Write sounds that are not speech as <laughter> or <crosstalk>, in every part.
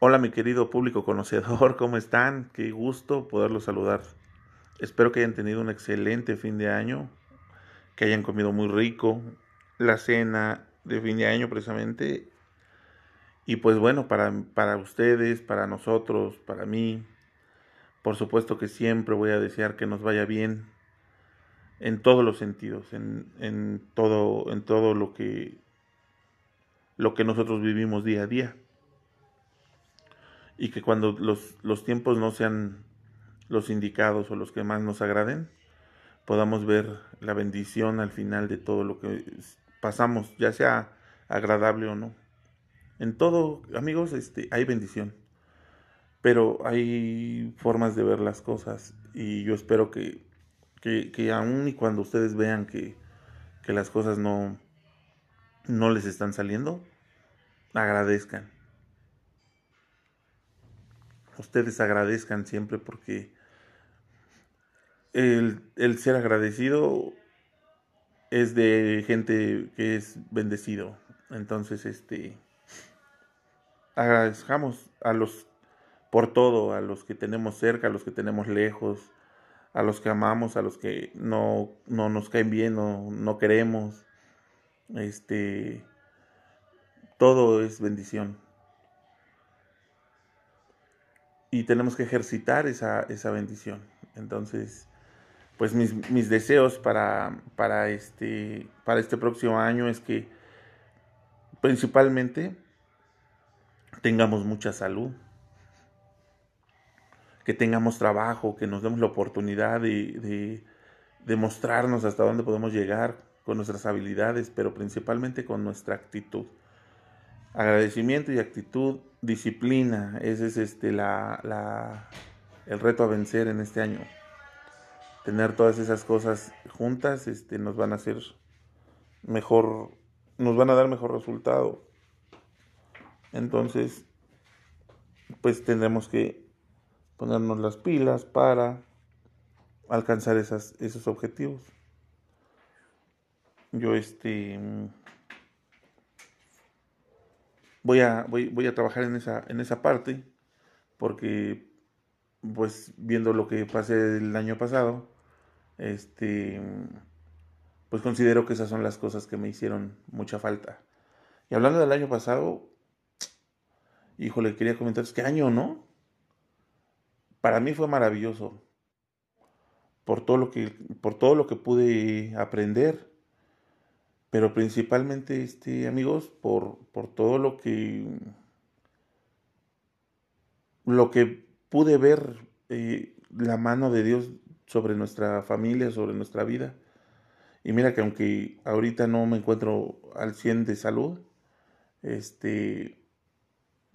Hola mi querido público conocedor, ¿cómo están? Qué gusto poderlos saludar. Espero que hayan tenido un excelente fin de año, que hayan comido muy rico, la cena de fin de año precisamente. Y pues bueno, para, para ustedes, para nosotros, para mí, por supuesto que siempre voy a desear que nos vaya bien en todos los sentidos, en, en todo, en todo lo que, lo que nosotros vivimos día a día y que cuando los, los tiempos no sean los indicados o los que más nos agraden, podamos ver la bendición al final de todo lo que pasamos, ya sea agradable o no. En todo, amigos, este, hay bendición, pero hay formas de ver las cosas y yo espero que, que, que aún y cuando ustedes vean que, que las cosas no, no les están saliendo, agradezcan ustedes agradezcan siempre porque el, ser agradecido es de gente que es bendecido. Entonces, este, agradezcamos a los por todo, a los que tenemos cerca, a los que tenemos lejos, a los que amamos, a los que no, no nos caen bien, no, no queremos. Este, todo es bendición. Y tenemos que ejercitar esa, esa bendición. Entonces, pues mis, mis deseos para, para, este, para este próximo año es que principalmente tengamos mucha salud, que tengamos trabajo, que nos demos la oportunidad de, de, mostrarnos hasta dónde podemos llegar con nuestras habilidades, pero principalmente con nuestra actitud. Agradecimiento y actitud disciplina, ese es este, la, la, el reto a vencer en este año. Tener todas esas cosas juntas este, nos van a hacer mejor, nos van a dar mejor resultado. Entonces, pues tendremos que ponernos las pilas para alcanzar esas, esos objetivos. Yo este voy a, voy, voy a trabajar en esa, en esa parte porque pues viendo lo que pasé el año pasado, este, pues considero que esas son las cosas que me hicieron mucha falta. Y hablando del año pasado, híjole, quería comentaros qué año, ¿no? Para mí fue maravilloso. Por todo lo que, por todo lo que pude aprender pero principalmente, este, amigos, por, por todo lo que, lo que pude ver eh, la mano de Dios sobre nuestra familia, sobre nuestra vida. Y mira que aunque ahorita no me encuentro al 100 de salud, este,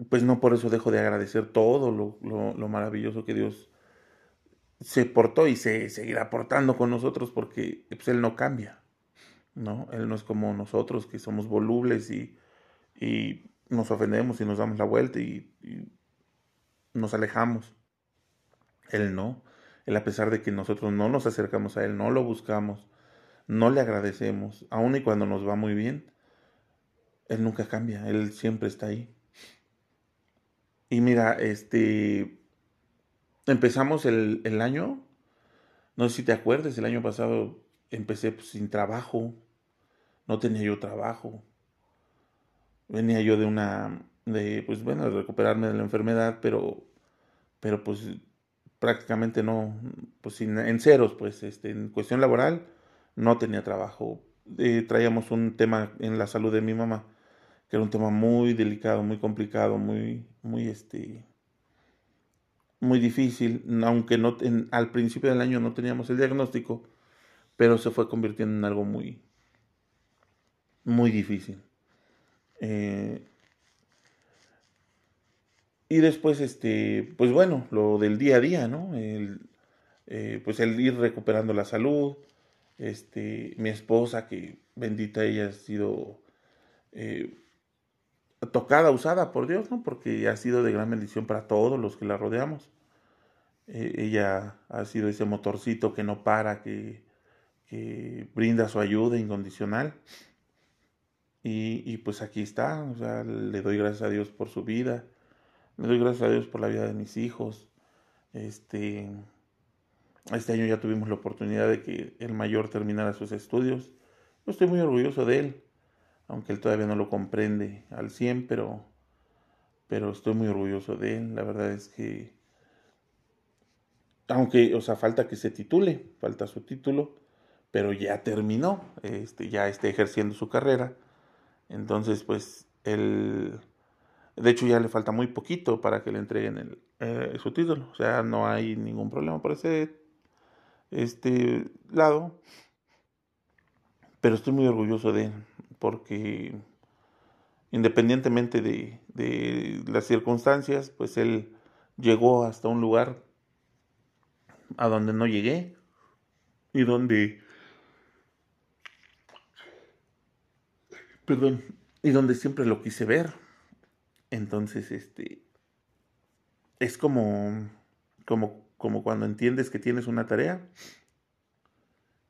pues no por eso dejo de agradecer todo lo, lo, lo maravilloso que Dios se portó y se seguirá portando con nosotros porque pues, Él no cambia. ¿No? Él no es como nosotros, que somos volubles y, y nos ofendemos y nos damos la vuelta y, nos alejamos. Él no. Él a pesar de que nosotros no nos acercamos a Él, no lo buscamos, no le agradecemos, aun y cuando nos va muy bien, Él nunca cambia, Él siempre está ahí. Y mira, este, empezamos el, el año, no sé si te acuerdas, el año pasado empecé pues, sin trabajo, no tenía yo trabajo. Venía yo de una, de, pues bueno, de recuperarme de la enfermedad, pero, pero pues prácticamente no, pues en ceros, pues este, en cuestión laboral no tenía trabajo. Eh, traíamos un tema en la salud de mi mamá, que era un tema muy delicado, muy complicado, muy, muy este, muy difícil, aunque no, al principio del año no teníamos el diagnóstico, pero se fue convirtiendo en algo muy, muy difícil. Eh, y después, este, pues bueno, lo del día a día, ¿no? El, eh, pues el ir recuperando la salud, este, mi esposa, que bendita ella ha sido eh, tocada, usada por Dios, ¿no? Porque ha sido de gran bendición para todos los que la rodeamos. ella ha sido ese motorcito que no para, que, que brinda su ayuda incondicional. Y, pues aquí está, le doy gracias a Dios por su vida, Le doy gracias a Dios por la vida de mis hijos. Este, este año ya tuvimos la oportunidad de que el mayor terminara sus estudios. Yo estoy muy orgulloso de él, aunque él todavía no lo comprende al 100, pero, pero estoy muy orgulloso de él. La verdad es que, aunque, o sea, falta que se titule, falta su título, pero ya terminó, este, ya está ejerciendo su carrera. Entonces, pues, él de hecho, ya le falta muy poquito para que le entreguen el, eh, su título. O sea, no hay ningún problema por ese este lado. Pero estoy muy orgulloso de él, porque independientemente de, de las circunstancias, pues él llegó hasta un lugar a donde no llegué y donde perdón y donde siempre lo quise ver entonces, este, es como, como, como cuando entiendes que tienes una tarea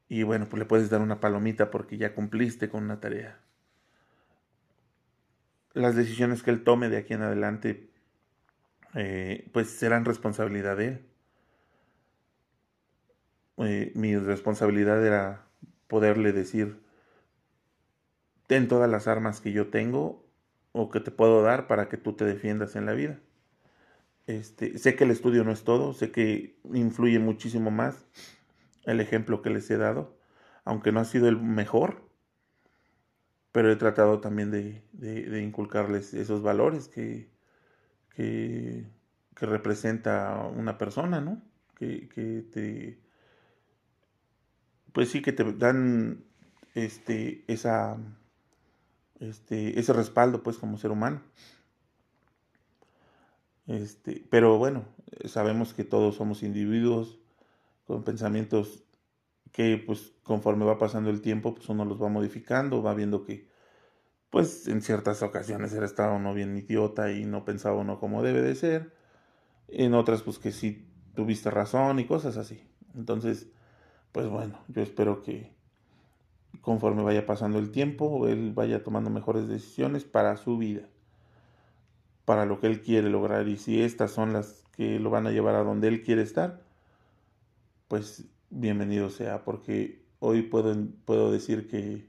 y bueno, pues le puedes dar una palomita porque ya cumpliste con una tarea. Las decisiones que él tome de aquí en adelante, eh, pues serán responsabilidad de él. Eh, mi responsabilidad era poderle decir, ten todas las armas que yo tengo o que te puedo dar para que tú te defiendas en la vida. Este, sé que el estudio no es todo, sé que influye muchísimo más el ejemplo que les he dado, aunque no ha sido el mejor, pero he tratado también de, inculcarles esos valores que, que, representa una persona, ¿no? Que, que, te, pues sí, que te dan este, esa este, ese respaldo, pues, como ser humano. Este, pero bueno, sabemos que todos somos individuos con pensamientos que, pues, conforme va pasando el tiempo, pues uno los va modificando, va viendo que, pues, en ciertas ocasiones era estado uno bien idiota y no pensaba uno como debe de ser. En otras, pues, que sí tuviste razón y cosas así. Entonces, pues bueno, yo espero que, conforme vaya pasando el tiempo, él vaya tomando mejores decisiones para su vida, para lo que él quiere lograr. Y si estas son las que lo van a llevar a donde él quiere estar, pues bienvenido sea, porque hoy puedo, puedo decir que,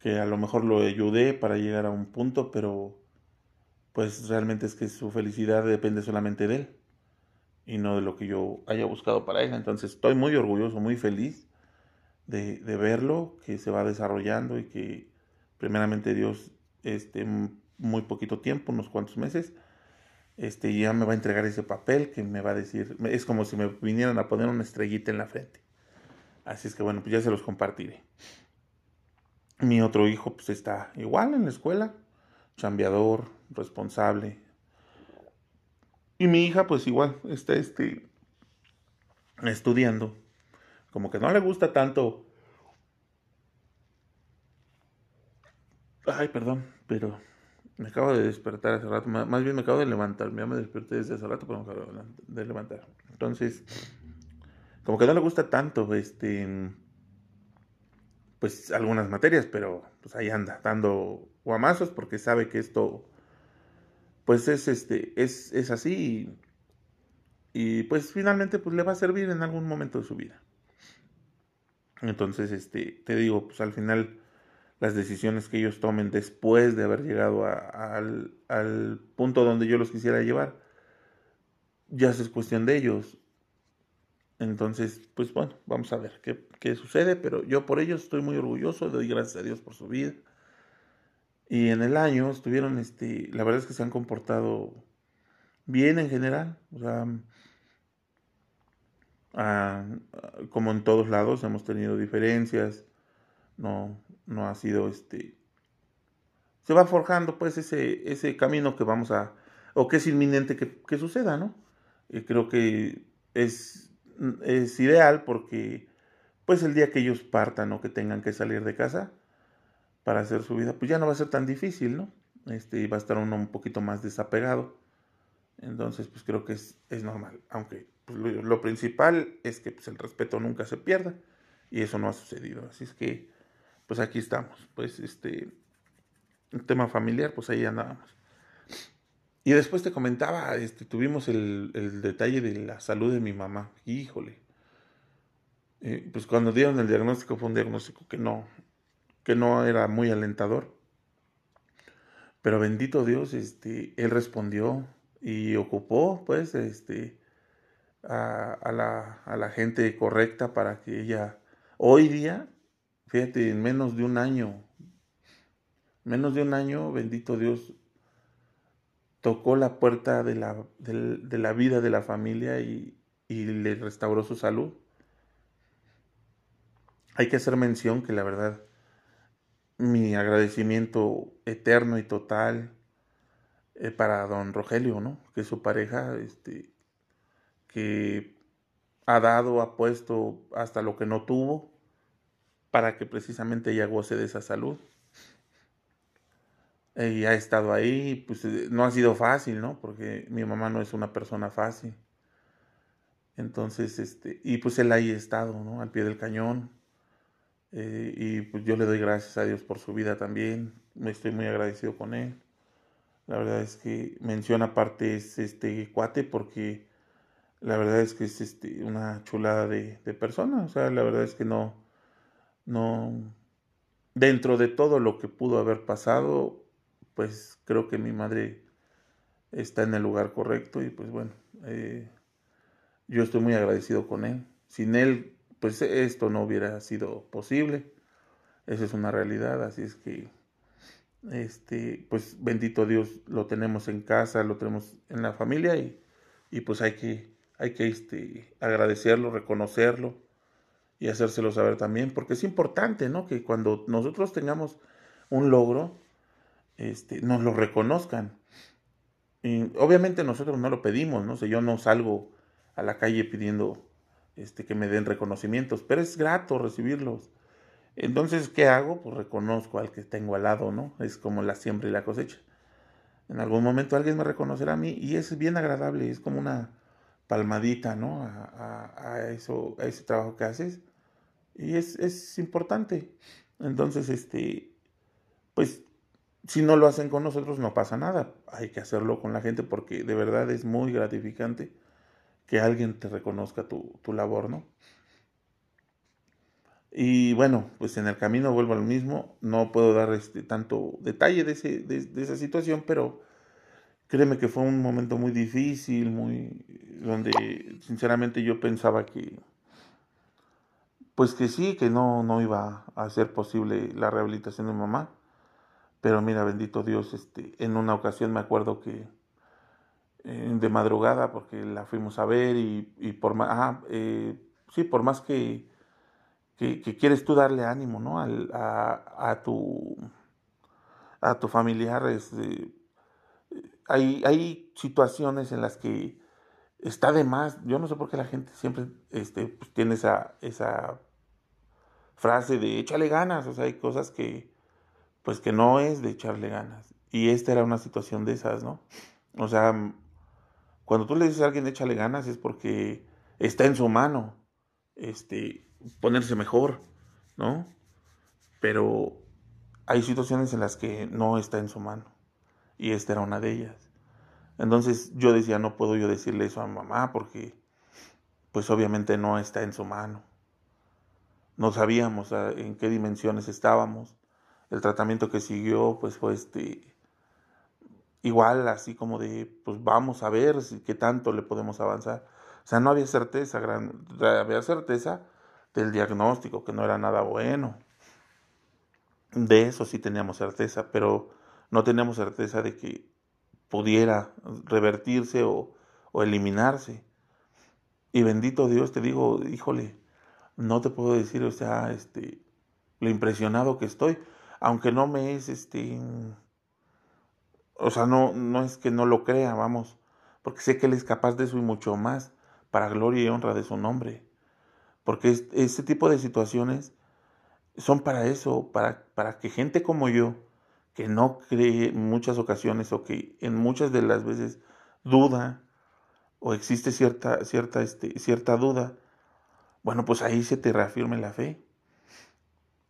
que a lo mejor lo ayudé para llegar a un punto, pero pues realmente es que su felicidad depende solamente de él y no de lo que yo haya buscado para él. Entonces estoy muy orgulloso, muy feliz de, verlo, que se va desarrollando y que primeramente Dios, este, muy poquito tiempo, unos cuantos meses, este, ya me va a entregar ese papel que me va a decir, es como si me vinieran a poner una estrellita en la frente. Así es que bueno, pues ya se los compartiré. Mi otro hijo pues está igual en la escuela, chambeador, responsable. Y mi hija pues igual está este, estudiando como que no le gusta tanto. Ay, perdón, pero me acabo de despertar hace rato. Más bien me acabo de levantar. Ya me desperté desde hace rato, pero me acabo de levantar. Entonces, como que no le gusta tanto, este, pues algunas materias, pero pues ahí anda, dando guamazos porque sabe que esto, pues es, este, es, es así y, y pues finalmente pues le va a servir en algún momento de su vida. Entonces, este, te digo, pues al final las decisiones que ellos tomen después de haber llegado al, punto donde yo los quisiera llevar, ya es cuestión de ellos. Entonces, pues bueno, vamos a ver qué, qué sucede, pero yo por ellos estoy muy orgulloso, doy gracias a Dios por su vida. Y en el año estuvieron, este, la verdad es que se han comportado bien en general, o sea, Ah, como en todos lados hemos tenido diferencias, no, no ha sido este... Se va forjando pues ese, ese camino que vamos a, o que es inminente que, suceda, ¿no? Y creo que es, es ideal porque pues el día que ellos partan o que tengan que salir de casa para hacer su vida, pues ya no va a ser tan difícil, ¿no? Este, va a estar uno un poquito más desapegado. Entonces, pues creo que es, es normal, aunque pues, lo, principal es que pues, el respeto nunca se pierda y eso no ha sucedido. Así es que, pues aquí estamos. Pues este, un tema familiar, pues ahí andábamos. Y después te comentaba, este, tuvimos el, el detalle de la salud de mi mamá. Híjole. Eh, pues cuando dieron el diagnóstico fue un diagnóstico que no, que no era muy alentador. Pero bendito Dios, este, él respondió y ocupó, pues, este, a, la, a la gente correcta para que ella, hoy día, fíjate, en menos de un año, menos de un año, bendito Dios, tocó la puerta de la, de, la vida de la familia y, y, le restauró su salud. Hay que hacer mención que la verdad, mi agradecimiento eterno y total eh, para don Rogelio, ¿no? Que su pareja, este, que ha dado, ha puesto hasta lo que no tuvo para que precisamente ella goce de esa salud y ha estado ahí, pues eh, no ha sido fácil, ¿no? Porque mi mamá no es una persona fácil. Entonces, este, y pues él ahí ha estado, ¿no? Al pie del cañón. Eh, y pues yo le doy gracias a Dios por su vida también. Me estoy muy agradecido con él. La verdad es que menciona aparte es este cuate porque la verdad es que es este, una chulada de, de persona. O sea, la verdad es que no, no, dentro de todo lo que pudo haber pasado, pues creo que mi madre está en el lugar correcto y pues bueno, eh, yo estoy muy agradecido con él. Sin él, pues esto no hubiera sido posible. Esa es una realidad, así es que, este, pues bendito Dios, lo tenemos en casa, lo tenemos en la familia y, y pues hay que, hay que este, agradecerlo, reconocerlo y hacérselo saber también, porque es importante, ¿no? Que cuando nosotros tengamos un logro, este, nos lo reconozcan. Y obviamente nosotros no lo pedimos, ¿no? sé yo no salgo a la calle pidiendo este, que me den reconocimientos, pero es grato recibirlos. Entonces, ¿qué hago? Pues reconozco al que tengo al lado, ¿no? Es como la siembra y la cosecha. En algún momento alguien me reconocerá a mí y es bien agradable, es como una palmadita, ¿no? A, a, eso, a ese trabajo que haces. Y es, es importante. Entonces, este, pues si no lo hacen con nosotros no pasa nada, hay que hacerlo con la gente porque de verdad es muy gratificante que alguien te reconozca tu, labor, ¿no? Y bueno, pues en el camino vuelvo al mismo, no puedo dar este, tanto detalle de, ese, de, esa situación, pero créeme que fue un momento muy difícil, muy donde sinceramente yo pensaba que pues que sí, que no, no iba a ser posible la rehabilitación de mi mamá pero mira, bendito Dios, este, en una ocasión me acuerdo que eh, de madrugada, porque la fuimos a ver y, y por más, eh, sí, por más que, que, quieres tú darle ánimo, ¿no? A, a, tu, a tu familiar, este, hay, situaciones en las que está de más, yo no sé por qué la gente siempre este, pues, tiene esa, esa frase de échale ganas, o sea, hay cosas que pues que no es de echarle ganas. Y esta era una situación de esas, ¿no? O sea, cuando tú le dices a alguien échale ganas es porque está en su mano este, ponerse mejor, ¿no? Pero hay situaciones en las que no está en su mano. Y esta era una de ellas. Entonces yo decía, no puedo yo decirle eso a mamá porque pues obviamente no está en su mano. No sabíamos en qué dimensiones estábamos el tratamiento que siguió pues fue este igual así como de pues vamos a ver si qué tanto le podemos avanzar. O sea, no había certeza, gran, había certeza del diagnóstico que no era nada bueno. De eso sí teníamos certeza, pero no teníamos certeza de que pudiera revertirse o, o eliminarse. Y bendito Dios, te digo, híjole, no te puedo decir, o sea, este, lo impresionado que estoy aunque no me es este, o sea, no, no es que no lo crea, vamos, porque sé que Él es capaz de eso y mucho más para gloria y honra de su nombre. Porque este tipo de situaciones son para eso, para, para que gente como yo, que no cree en muchas ocasiones o que en muchas de las veces duda o existe cierta, cierta, este, cierta duda, bueno, pues ahí se te reafirme la fe,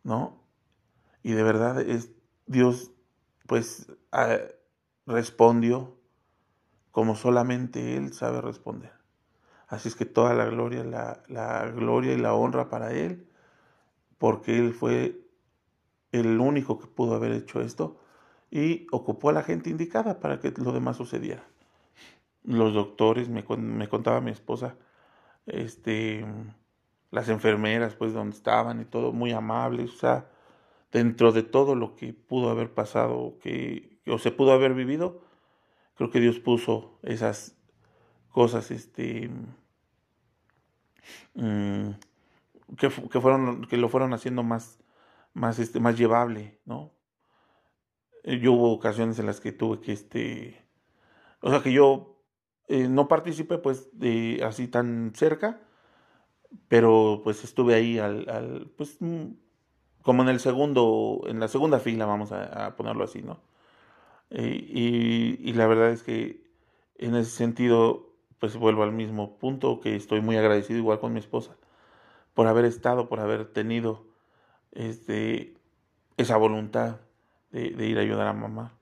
¿no? Y de verdad es, Dios pues respondió como solamente Él sabe responder. Así es que toda la gloria, la, la gloria y la honra para Él, porque Él fue el único que pudo haber hecho esto y ocupó a la gente indicada para que lo demás sucediera. Los doctores, me, me contaba mi esposa, este, las enfermeras, pues donde estaban y todo, muy amables, o sea, dentro de todo lo que pudo haber pasado que, o se pudo haber vivido, creo que Dios puso esas cosas, este, mm, que, que, fueron, que lo fueron haciendo más, más, este, más llevable, ¿no? Yo hubo ocasiones en las que tuve que, este, o sea, que yo eh, no participé, pues, de así tan cerca, pero pues estuve ahí al, al pues, mm, como en el segundo, en la segunda fila, vamos a, ponerlo así, ¿no? Eh, y, la verdad es que en ese sentido, pues vuelvo al mismo punto, que estoy muy agradecido igual con mi esposa, por haber estado, por haber tenido este, esa voluntad de, ir a ayudar a mamá.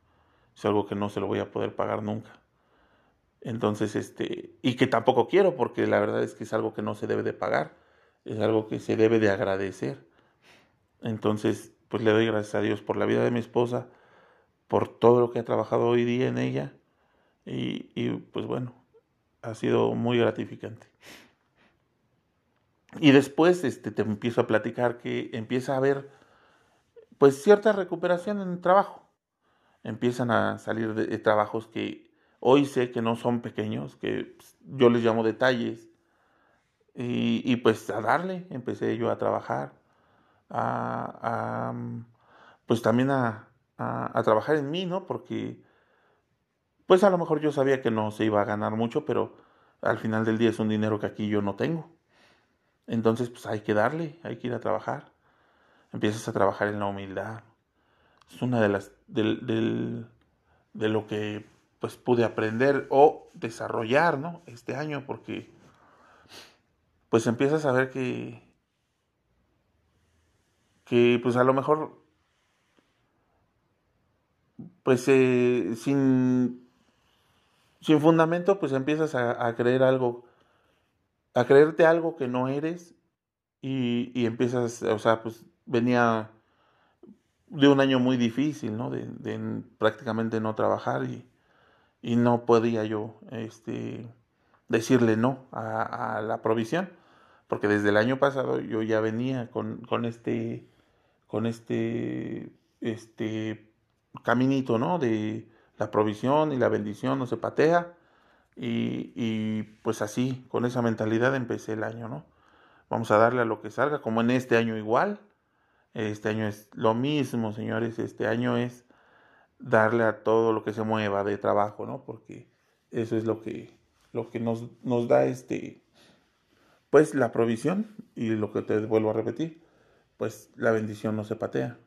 Es algo que no se lo voy a poder pagar nunca. Entonces, este, y que tampoco quiero, porque la verdad es que es algo que no se debe de pagar, es algo que se debe de agradecer. Entonces, pues le doy gracias a Dios por la vida de mi esposa, por todo lo que ha trabajado hoy día en ella, y, y pues bueno, ha sido muy gratificante. Y después este, te empiezo a platicar que empieza a haber pues cierta recuperación en el trabajo. Empiezan a salir de trabajos que Hoy sé que no son pequeños, que pues, yo les llamo detalles. Y, pues a darle, empecé yo a trabajar, a, pues también a, a, trabajar en mí, ¿no? Porque pues a lo mejor yo sabía que no se iba a ganar mucho, pero al final del día es un dinero que aquí yo no tengo. Entonces pues hay que darle, hay que ir a trabajar. Empiezas a trabajar en la humildad. Es una de las, del, de lo que pues pude aprender o desarrollar, ¿no? Este año, porque pues empiezas a ver que, que pues a lo mejor, pues eh, sin, sin fundamento, pues empiezas a, creer algo, a creerte algo que no eres y, y empiezas, o sea, pues venía de un año muy difícil, ¿no? De, prácticamente no trabajar y y no podía yo este, decirle no a, la provisión, porque desde el año pasado yo ya venía con, con este, con este, este caminito, ¿no? De la provisión y la bendición no se patea. Y, y, pues así, con esa mentalidad empecé el año, ¿no? Vamos a darle a lo que salga, como en este año igual. Este año es lo mismo, señores. Este año es darle a todo lo que se mueva de trabajo, ¿no? Porque eso es lo que, lo que nos, nos da este, pues la provisión y lo que te vuelvo a repetir, pues la bendición no se patea.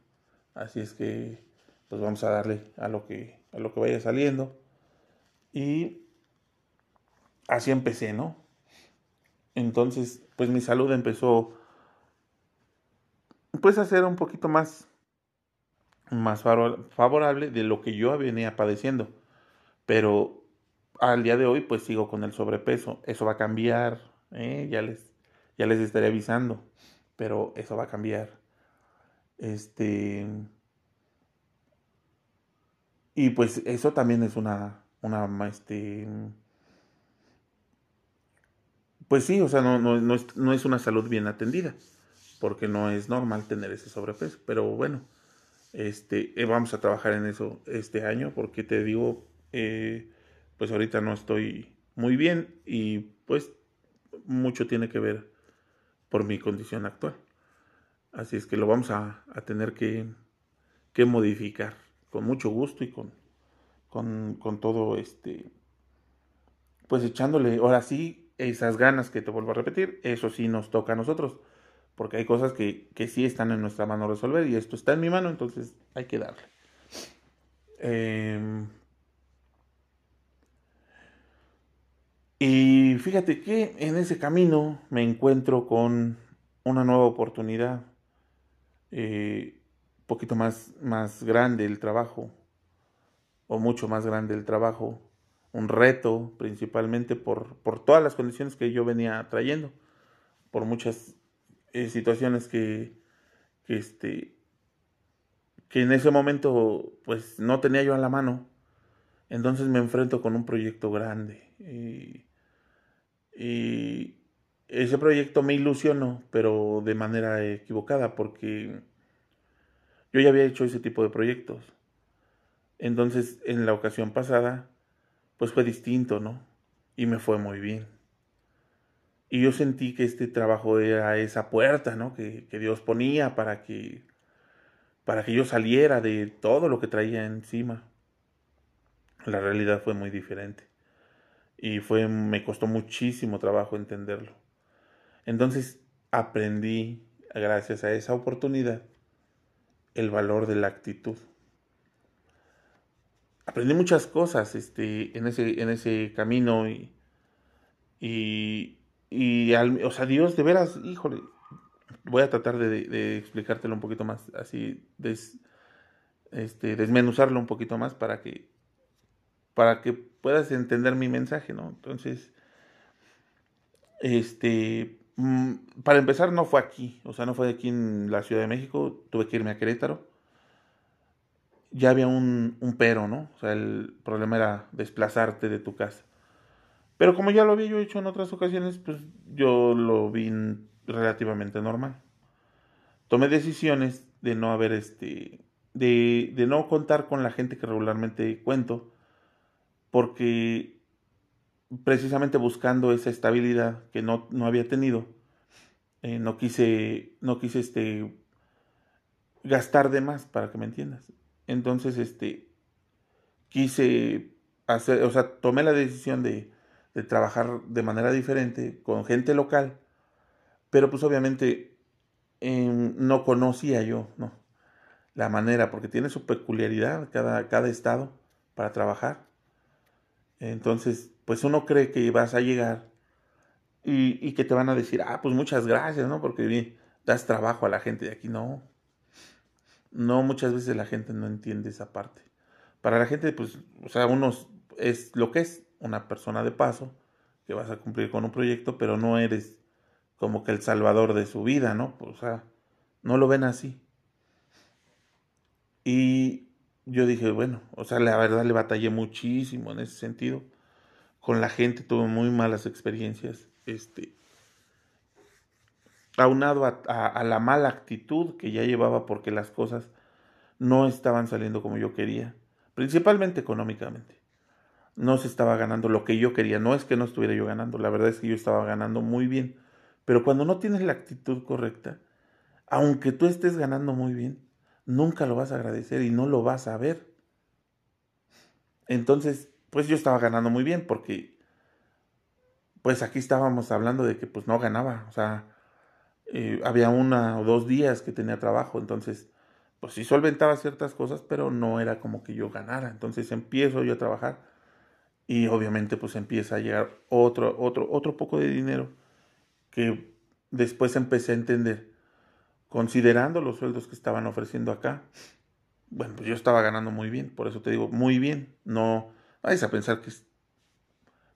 Así es que, pues vamos a darle a lo que, a lo que vaya saliendo. Y así empecé, ¿no? Entonces, pues mi salud empezó, pues a ser un poquito más más favorable de lo que yo venía padeciendo. Pero al día de hoy pues sigo con el sobrepeso. Eso va a cambiar, ¿eh? ya, les, ya les estaré avisando, pero eso va a cambiar. Este... Y pues eso también es una, una, este, pues sí, o sea, no, no, no, es, no es una salud bien atendida, porque no es normal tener ese sobrepeso, pero bueno, este, eh, vamos a trabajar en eso este año porque te digo, eh, pues ahorita no estoy muy bien y pues mucho tiene que ver por mi condición actual. Así es que lo vamos a, tener que, que, modificar con mucho gusto y con, con, con todo este, pues echándole ahora sí esas ganas que te vuelvo a repetir, eso sí nos toca a nosotros porque hay cosas que, sí están en nuestra mano resolver y esto está en mi mano, entonces hay que darle. Em, y fíjate que en ese camino me encuentro con una nueva oportunidad, un eh, poquito más, más grande el trabajo, o mucho más grande el trabajo, un reto, principalmente por, por todas las condiciones que yo venía trayendo, por muchas eh, situaciones que, este, que en ese momento pues no tenía yo a la mano. Entonces me enfrento con un proyecto grande. Y, y ese proyecto me ilusionó, pero de manera equivocada, porque yo ya había hecho ese tipo de proyectos. Entonces, en la ocasión pasada, pues fue distinto, ¿no? Y me fue muy bien. Y yo sentí que este trabajo era esa puerta, ¿no? Que, que Dios ponía para que, para que yo saliera de todo lo que traía encima. La realidad fue muy diferente. Y fue, me costó muchísimo trabajo entenderlo. Entonces aprendí, gracias a esa oportunidad, el valor de la actitud. Aprendí muchas cosas este, en, ese, en ese camino y, y, y o sea, Dios de veras, híjole, voy a tratar de, explicártelo un poquito más, así, este, desmenuzarlo un poquito más para que, para que puedas entender mi mensaje, ¿no? Entonces, este, Mm, para empezar, no fue aquí, o sea, no fue aquí en la Ciudad de México, tuve que irme a Querétaro. Ya había un, pero, ¿no? O sea, el problema era desplazarte de tu casa. Pero como ya lo había yo hecho en otras ocasiones, pues yo lo vi relativamente normal. Tomé decisiones de no haber este. De, de no contar con la gente que regularmente cuento, porque precisamente buscando esa estabilidad que no, no había tenido, eh, no quise, no quise este, gastar de más, para que me entiendas. Entonces, este, quise hacer, o sea, tomé la decisión de, trabajar de manera diferente con gente local, pero pues obviamente em, no conocía yo, ¿no? La manera, porque tiene su peculiaridad cada, cada estado para trabajar. Entonces, pues uno cree que vas a llegar y, que te van a decir, ah, pues muchas gracias, ¿no? Porque das trabajo a la gente de aquí. No, no, muchas veces la gente no entiende esa parte. Para la gente, pues, o sea, uno es lo que es una persona de paso, que vas a cumplir con un proyecto, pero no eres como que el salvador de su vida, ¿no? o sea, no lo ven así. Y yo dije, bueno, o sea, la verdad le batallé muchísimo en ese sentido con la gente, tuve muy malas experiencias. Este, aunado a, la mala actitud que ya llevaba porque las cosas no estaban saliendo como yo quería, principalmente económicamente. No se estaba ganando lo que yo quería, no es que no estuviera yo ganando, la verdad es que yo estaba ganando muy bien, pero cuando no tienes la actitud correcta, aunque tú estés ganando muy bien, nunca lo vas a agradecer y no lo vas a ver. Entonces, pues yo estaba ganando muy bien porque pues aquí estábamos hablando de que pues no ganaba, o sea, eh, había una o dos días que tenía trabajo, entonces pues sí solventaba ciertas cosas, pero no era como que yo ganara, entonces empiezo yo a trabajar y obviamente pues empieza a llegar otro, otro, otro poco de dinero que después empecé a entender, considerando los sueldos que estaban ofreciendo acá, bueno, pues yo estaba ganando muy bien, por eso te digo, muy bien, no Vais a pensar que es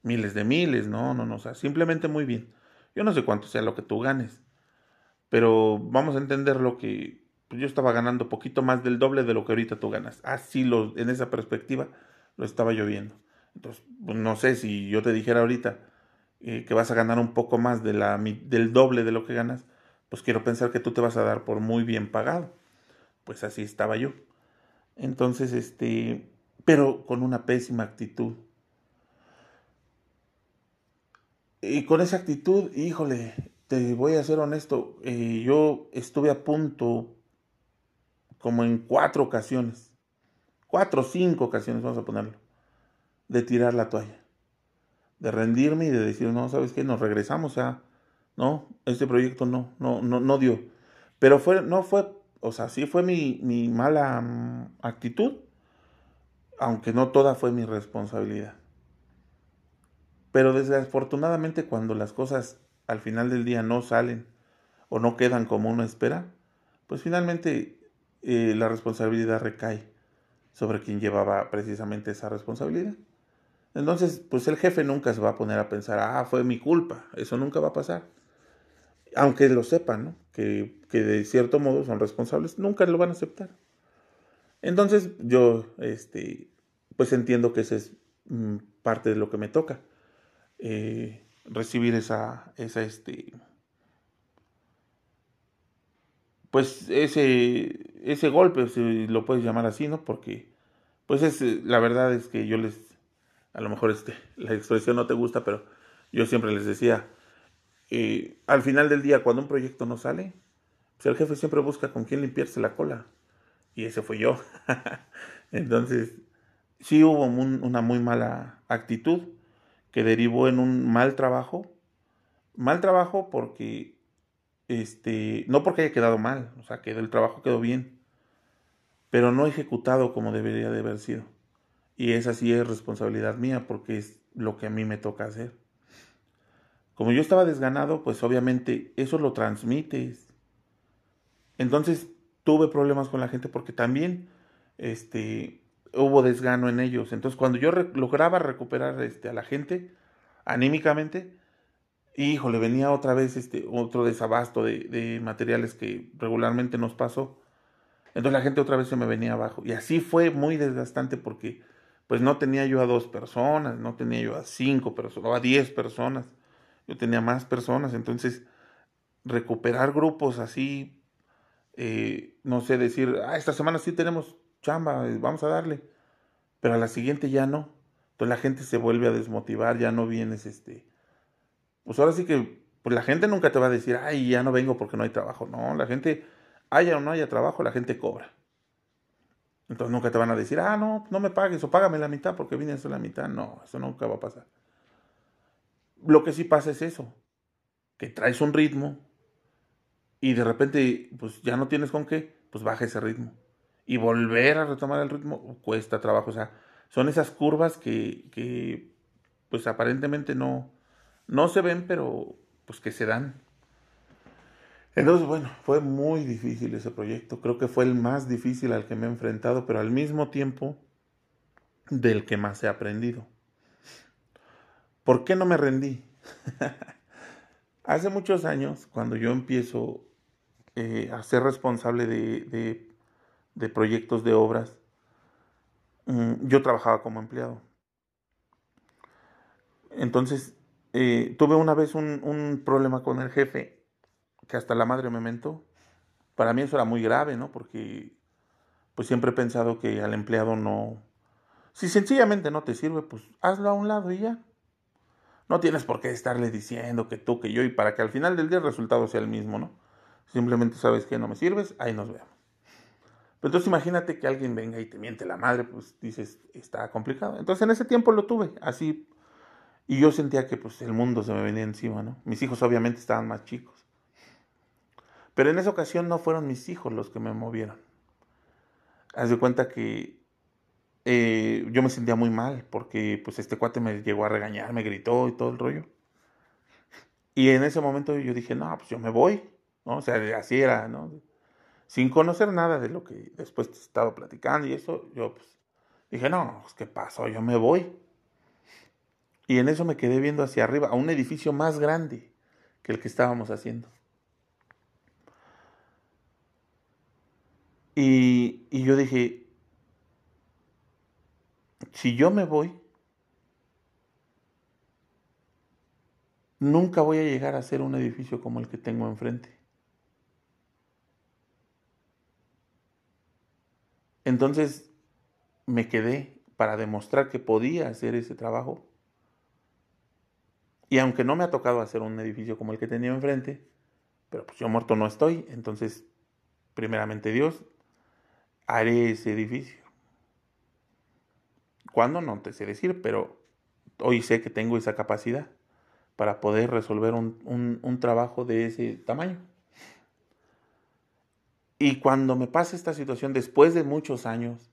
miles de miles, no, no, no, o sea, simplemente muy bien. Yo no sé cuánto sea lo que tú ganes, pero vamos a entender lo que pues, yo estaba ganando poquito más del doble de lo que ahorita tú ganas. Así lo, en esa perspectiva lo estaba yo viendo. Entonces, pues, no sé si yo te dijera ahorita eh, que vas a ganar un poco más de la, del doble de lo que ganas, pues quiero pensar que tú te vas a dar por muy bien pagado. Pues así estaba yo. Entonces, este, pero con una pésima actitud. Y con esa actitud, híjole, te voy a ser honesto, eh, yo estuve a punto, como en cuatro ocasiones, cuatro o cinco ocasiones, vamos a ponerlo, de tirar la toalla, de rendirme y de decir, no, ¿sabes qué? Nos regresamos a, no, este proyecto no, no, no, no dio. Pero fue, no fue, o sea, sí fue mi, mi mala mm, actitud, aunque no toda fue mi responsabilidad. Pero desafortunadamente cuando las cosas al final del día no salen o no quedan como uno espera, pues finalmente eh, la responsabilidad recae sobre quien llevaba precisamente esa responsabilidad. Entonces, pues el jefe nunca se va a poner a pensar, ah, fue mi culpa. Eso nunca va a pasar. Aunque lo sepan, ¿no? Que, que de cierto modo son responsables, nunca lo van a aceptar. Entonces, yo, este, pues entiendo que esa es mm, parte de lo que me toca. Eh, recibir esa, esa, este, pues ese, ese golpe, si lo puedes llamar así, ¿no? Porque, pues es, la verdad es que yo les, a lo mejor este, la expresión no te gusta, pero yo siempre les decía, eh, al final del día, cuando un proyecto no sale, pues el jefe siempre busca con quién limpiarse la cola. Y ese fue yo. <laughs> Entonces, sí hubo una muy mala actitud que derivó en un mal trabajo. Mal trabajo porque, este, no porque haya quedado mal, o sea, que el trabajo quedó bien, pero no ejecutado como debería de haber sido. Y esa sí es responsabilidad mía porque es lo que a mí me toca hacer. Como yo estaba desganado, pues obviamente eso lo transmites. Entonces tuve problemas con la gente porque también este, hubo desgano en ellos. Entonces, cuando yo lograba recuperar este, a la gente anímicamente, híjole, venía otra vez este, otro desabasto de, materiales que regularmente nos pasó. Entonces la gente otra vez se me venía abajo. Y así fue muy desgastante porque pues no tenía yo a dos personas, no tenía yo a cinco personas, o a diez personas. Yo tenía más personas. Entonces, recuperar grupos así, eh, no sé, decir, ah, esta semana sí tenemos chamba, eh, vamos a darle. Pero a la siguiente ya no. Entonces la gente se vuelve a desmotivar, ya no vienes, este. Pues ahora sí que, pues la gente nunca te va a decir, ay, ya no vengo porque no hay trabajo. No, la gente, haya o no haya trabajo, la gente cobra. Entonces nunca te van a decir, ah, no, no me pagues o págame la mitad porque vine a la mitad. No, eso nunca va a pasar. Lo que sí pasa es eso, que traes un ritmo y de repente, pues ya no tienes con qué, pues baja ese ritmo y volver a retomar el ritmo cuesta trabajo. O sea, son esas curvas que, que pues aparentemente no, no se ven, pero pues que se dan. Entonces, bueno, fue muy difícil ese proyecto. Creo que fue el más difícil al que me he enfrentado, pero al mismo tiempo del que más he aprendido. ¿Por qué no me rendí? <laughs> Hace muchos años, cuando yo empiezo eh, a ser responsable de de proyectos de obras, mm, yo trabajaba como empleado. Entonces, eh, tuve una vez un, problema con el jefe, que hasta la madre me mentó. Para mí eso era muy grave, ¿no? Porque pues siempre he pensado que al empleado no... Si sencillamente no te sirve, pues hazlo a un lado y ya. No tienes por qué estarle diciendo que tú, que yo, y para que al final del día el resultado sea el mismo, ¿no? Simplemente sabes que no me sirves, ahí nos vemos. Pero entonces imagínate que alguien venga y te miente la madre, pues dices, está complicado. Entonces en ese tiempo lo tuve, así. Y yo sentía que pues el mundo se me venía encima, ¿no? Mis hijos obviamente estaban más chicos. Pero en esa ocasión no fueron mis hijos los que me movieron. Haz de cuenta que eh, yo me sentía muy mal porque pues este cuate me llegó a regañar, me gritó y todo el rollo. Y en ese momento yo dije, no, pues yo me voy, ¿no? O sea, así era, ¿no? Sin conocer nada de lo que después estaba platicando y eso, yo pues dije, no, pues, ¿qué pasó? Yo me voy. Y en eso me quedé viendo hacia arriba, a un edificio más grande que el que estábamos haciendo. Y, y yo dije, si yo me voy, nunca voy a llegar a ser un edificio como el que tengo enfrente. Entonces me quedé para demostrar que podía hacer ese trabajo. Y aunque no me ha tocado hacer un edificio como el que tenía enfrente, pero pues yo muerto no estoy, entonces, primeramente Dios, haré ese edificio. ¿Cuándo? No te sé decir, pero hoy sé que tengo esa capacidad para poder resolver un, un trabajo de ese tamaño. Y cuando me pasa esta situación, después de muchos años,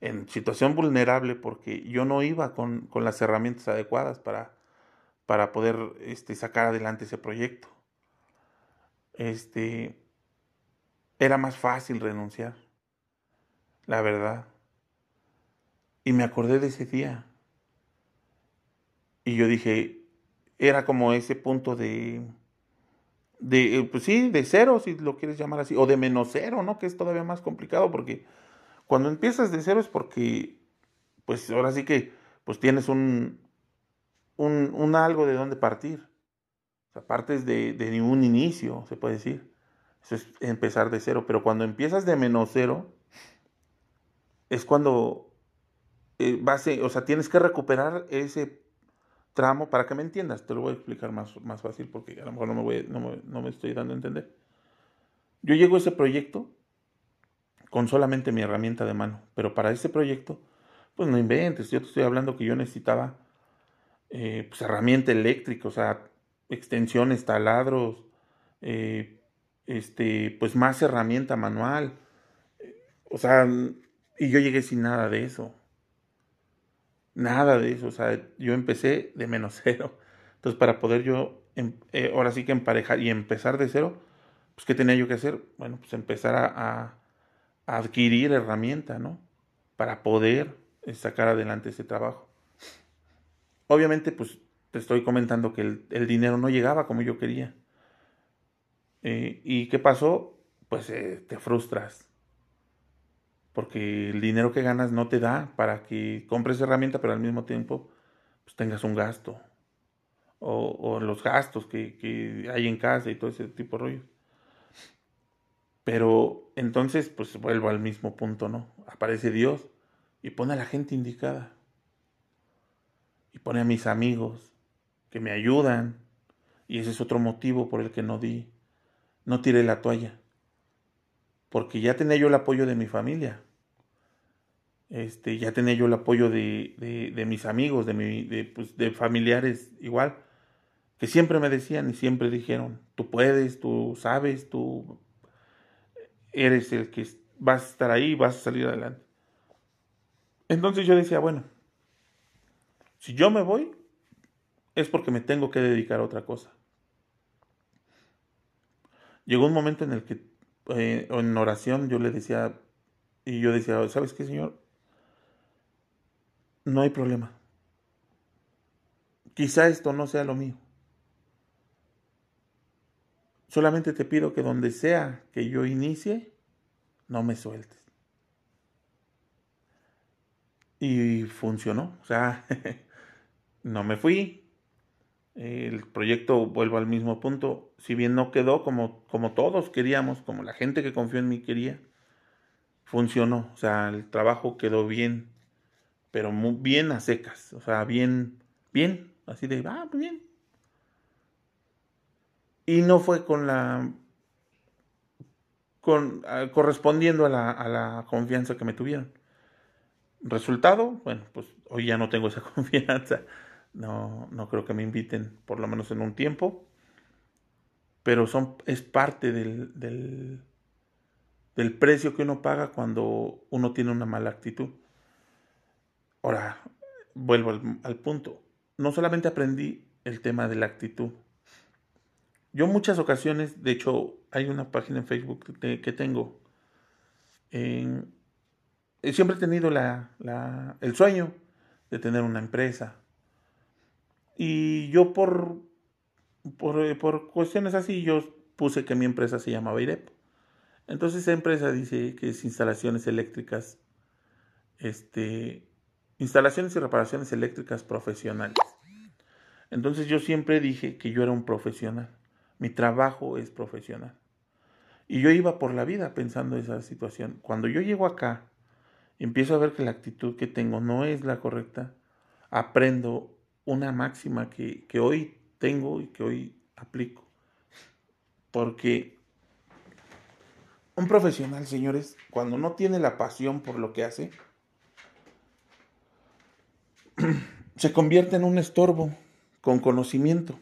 en situación vulnerable, porque yo no iba con, las herramientas adecuadas para, para poder este, sacar adelante ese proyecto, este, era más fácil renunciar, la verdad. Y me acordé de ese día. Y yo dije, era como ese punto de, de, eh, pues sí, de cero, si lo quieres llamar así, o de menos cero, ¿no? Que es todavía más complicado porque cuando empiezas de cero es porque, pues ahora sí que, pues tienes un, un, algo de dónde partir. O sea, partes de, de un inicio, se puede decir. Eso es empezar de cero. Pero cuando empiezas de menos cero, es cuando eh, vas, o sea, tienes que recuperar ese tramo, para que me entiendas, te lo voy a explicar más, más fácil porque a lo mejor no me, voy, no, me, no me estoy dando a entender. Yo llego a ese proyecto con solamente mi herramienta de mano, pero para ese proyecto, pues no inventes, yo te estoy hablando que yo necesitaba eh, pues, herramienta eléctrica, o sea, extensiones, taladros, eh, este, pues más herramienta manual, o sea, y yo llegué sin nada de eso. Nada de eso, o sea, yo empecé de menos <laughs> cero. Entonces, para poder yo, em, eh, ahora sí que emparejar y empezar de cero, pues, ¿qué tenía yo que hacer? Bueno, pues empezar a, adquirir herramienta, ¿no? Para poder eh, sacar adelante ese trabajo. Obviamente, pues, te estoy comentando que el, dinero no llegaba como yo quería. Eh, ¿Y qué pasó? Pues te frustras porque el dinero que ganas no te da para que compres herramienta, pero al mismo tiempo pues, tengas un gasto. O, los gastos que, hay en casa y todo ese tipo de rollo. Pero entonces, pues vuelvo al mismo punto, ¿no? Aparece Dios y pone a la gente indicada. Y pone a mis amigos que me ayudan. Y ese es otro motivo por el que no di, no tiré la toalla porque ya tenía yo el apoyo de mi familia. Este, ya tenía yo el apoyo de, mis amigos, de, mi, pues, de, familiares igual, que siempre me decían y siempre dijeron, tú puedes, tú sabes, tú eres el que vas a estar ahí, vas a salir adelante. Entonces yo decía, bueno, si yo me voy, es porque me tengo que dedicar a otra cosa. Llegó un momento en el que eh, en oración yo le decía, y yo decía, ¿sabes qué, Señor? No hay problema. Quizá esto no sea lo mío. Solamente te pido que donde sea que yo inicie, no me sueltes. Y funcionó. O sea, <laughs> no me fui, el proyecto, vuelvo al mismo punto, si bien no quedó como, como todos queríamos, como la gente que confió en mí quería, funcionó, o sea, el trabajo quedó bien, pero muy bien a secas, o sea, bien, bien, así de, ah, pues bien. Y no fue con la, con, ah, correspondiendo a la, a la confianza que me tuvieron. Resultado, bueno, pues hoy ya no tengo esa <laughs> confianza no, no creo que me inviten, por lo menos en un tiempo. Pero son, es parte del, del, del precio que uno paga cuando uno tiene una mala actitud. Ahora, vuelvo al, punto. No solamente aprendí el tema de la actitud. Yo muchas ocasiones, de hecho, hay una página en Facebook que tengo. siempre he tenido la, la, el sueño de tener una empresa, y yo por, por, por, cuestiones así, yo puse que mi empresa se llamaba IREP. Entonces esa empresa dice que es instalaciones eléctricas, este, instalaciones y reparaciones eléctricas profesionales. Entonces yo siempre dije que yo era un profesional. Mi trabajo es profesional. Y yo iba por la vida pensando esa situación. Cuando yo llego acá, empiezo a ver que la actitud que tengo no es la correcta, aprendo una máxima que, hoy tengo y que hoy aplico. Porque un profesional, señores, cuando no tiene la pasión por lo que hace, <clears throat> se convierte en un estorbo con conocimiento.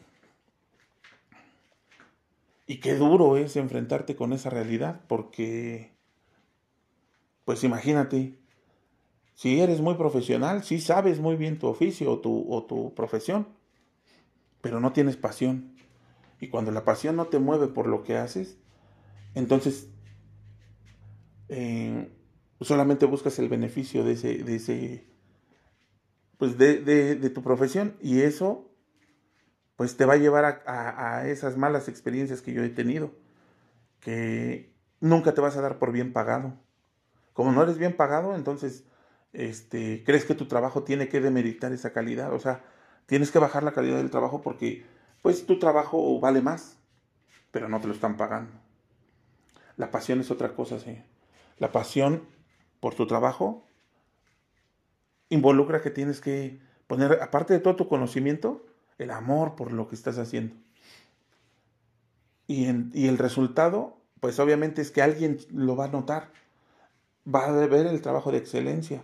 Y qué duro es enfrentarte con esa realidad, porque, pues imagínate, si eres muy profesional, si sabes muy bien tu oficio o tu, o tu profesión, pero no tienes pasión. Y cuando la pasión no te mueve por lo que haces, entonces eh, solamente buscas el beneficio de ese, de ese, pues de, tu profesión y eso pues te va a llevar a, esas malas experiencias que yo he tenido, que nunca te vas a dar por bien pagado. Como no eres bien pagado, entonces este, crees que tu trabajo tiene que demeritar esa calidad, o sea, tienes que bajar la calidad del trabajo porque pues tu trabajo vale más, pero no te lo están pagando. La pasión es otra cosa, sí. La pasión por tu trabajo involucra que tienes que poner, aparte de todo tu conocimiento, el amor por lo que estás haciendo. Y, y el resultado, pues obviamente es que alguien lo va a notar, va a ver el trabajo de excelencia.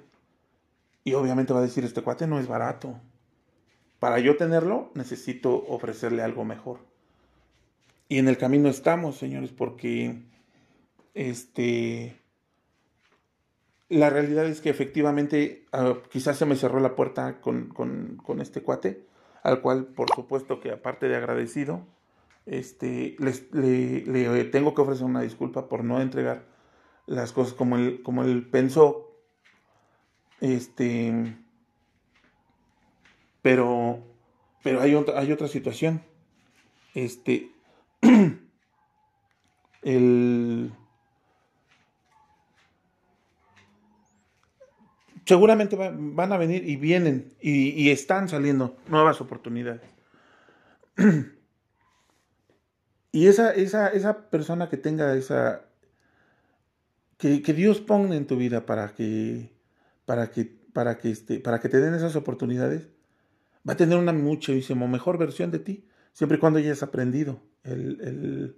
Y obviamente va a decir, este cuate no es barato. Para yo tenerlo, necesito ofrecerle algo mejor. Y en el camino estamos, señores, porque este la realidad es que efectivamente ah, quizás se me cerró la puerta con, este cuate, al cual por supuesto que aparte de agradecido, este, le, tengo que ofrecer una disculpa por no entregar las cosas como él, como él pensó. Este, pero, pero hay, otra, hay otra situación. Este, <clears throat> el seguramente van a venir y vienen y, están saliendo nuevas oportunidades. <clears throat> y esa, esa, esa persona que tenga esa, que, Dios ponga en tu vida para que, para que, para que, este, para que te den esas oportunidades, va a tener una muchísimo mejor versión de ti, siempre y cuando hayas aprendido el, el,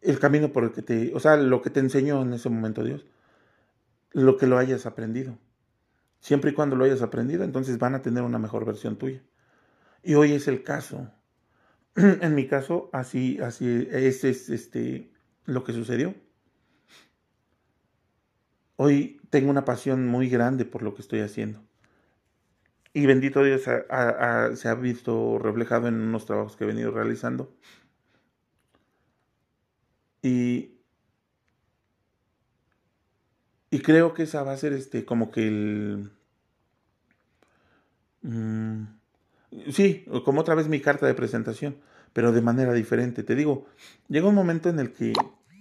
el camino por el que te, o sea, lo que te enseñó en ese momento Dios, lo que lo hayas aprendido. Siempre y cuando lo hayas aprendido, entonces van a tener una mejor versión tuya. Y hoy es el caso. <clears throat> en mi caso, así, así es, este, lo que sucedió. Hoy tengo una pasión muy grande por lo que estoy haciendo. Y bendito Dios se ha visto reflejado en unos trabajos que he venido realizando. Y, y creo que esa va a ser este, como que el, Mm, sí, como otra vez mi carta de presentación, pero de manera diferente. Te digo, llega un momento en el que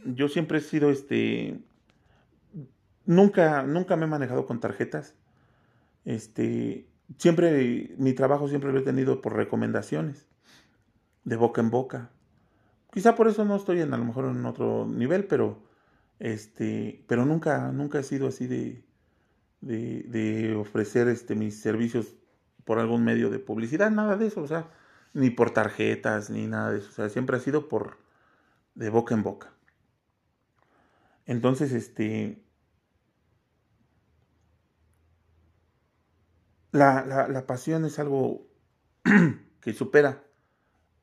yo siempre he sido este. Nunca, nunca me he manejado con tarjetas. Este. Siempre, mi trabajo siempre lo he tenido por recomendaciones, de boca en boca. Quizá por eso no estoy en, a lo mejor en otro nivel, pero este, pero nunca, nunca he sido así de, de, de ofrecer este, mis servicios por algún medio de publicidad, nada de eso, o sea, ni por tarjetas, ni nada de eso, o sea, siempre ha sido por de boca en boca. Entonces, este, la, la, pasión es algo <clears throat> que supera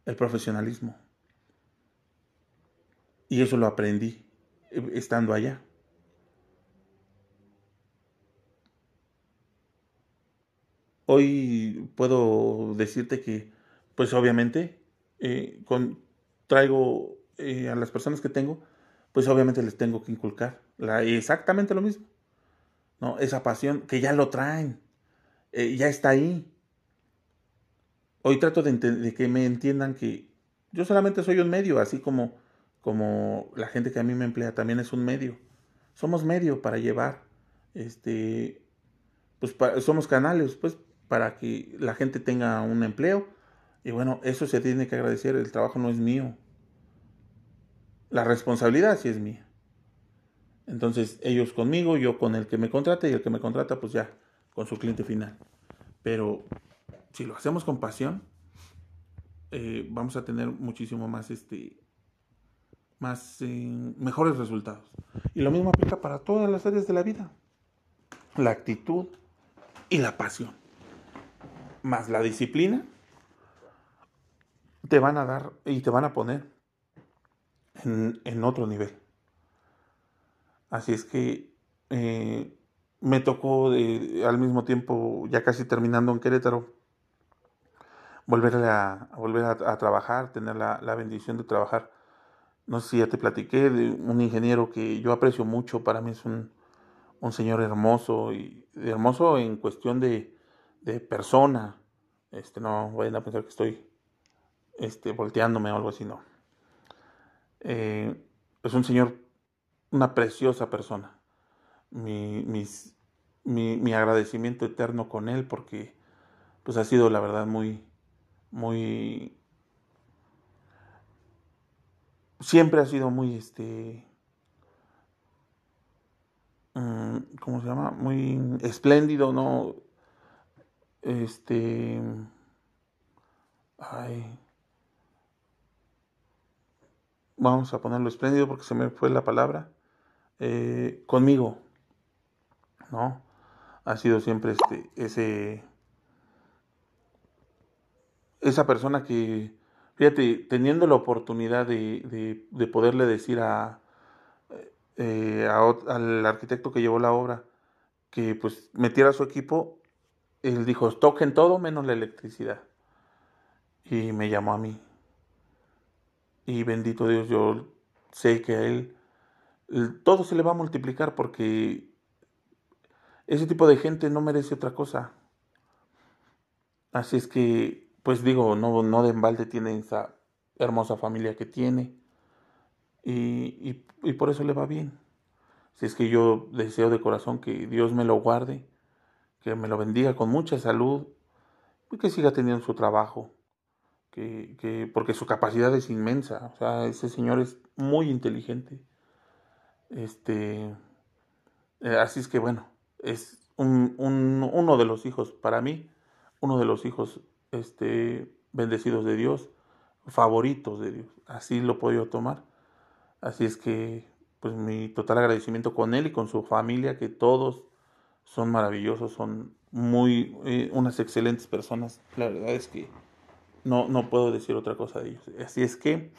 el profesionalismo. Y eso lo aprendí eh, estando allá. Hoy puedo decirte que, pues obviamente, eh, con, traigo eh, a las personas que tengo, pues obviamente les tengo que inculcar exactamente lo mismo. ¿no? Esa pasión que ya lo traen, eh, ya está ahí. Hoy trato de, que me entiendan que yo solamente soy un medio, así como, como la gente que a mí me emplea también es un medio. Somos medio para llevar, este, pues somos canales, pues para que la gente tenga un empleo. Y bueno, eso se tiene que agradecer, el trabajo no es mío. La responsabilidad sí es mía. Entonces, ellos conmigo, yo con el que me contrata y el que me contrata, pues ya, con su cliente final. Pero si lo hacemos con pasión, eh, vamos a tener muchísimo más, este, más, eh, mejores resultados. Y lo mismo aplica para todas las áreas de la vida. La actitud y la pasión más la disciplina, te van a dar y te van a poner en, otro nivel. Así es que eh, me tocó al mismo tiempo, ya casi terminando en Querétaro, volver a, volver a, trabajar, tener la, bendición de trabajar. No sé si ya te platiqué de un ingeniero que yo aprecio mucho, para mí es un, un señor hermoso y hermoso en cuestión de, de persona. Este, no vayan a pensar que estoy este, volteándome o algo así, no. Eh, es un señor, una preciosa persona. Mi, mi, mi, agradecimiento eterno con él porque pues ha sido la verdad muy, muy... Siempre ha sido muy, este... Mm, ¿Cómo se llama? Muy espléndido, ¿no? Este... Ay, vamos a ponerlo espléndido porque se me fue la palabra, eh, conmigo, ¿no? Ha sido siempre este, ese, esa persona que, fíjate, teniendo la oportunidad de, de, poderle decir a, eh, al arquitecto que llevó la obra que pues metiera su equipo, él dijo, toquen todo menos la electricidad. Y me llamó a mí. Y bendito Dios, yo sé que a Él todo se le va a multiplicar porque ese tipo de gente no merece otra cosa. Así es que, pues digo, no, no de embalde tiene esa hermosa familia que tiene. Y, y, por eso le va bien. Si es que yo deseo de corazón que Dios me lo guarde, que me lo bendiga con mucha salud y que siga teniendo su trabajo que, porque su capacidad es inmensa, o sea, ese señor es muy inteligente. Este, eh, así es que bueno, es un, uno de los hijos, para mí, uno de los hijos este, bendecidos de Dios, favoritos de Dios, así lo puedo tomar. Así es que, pues mi total agradecimiento con él y con su familia, que todos son maravillosos, son muy, eh, unas excelentes personas. La verdad es que no, no puedo decir otra cosa de ellos. Así es que,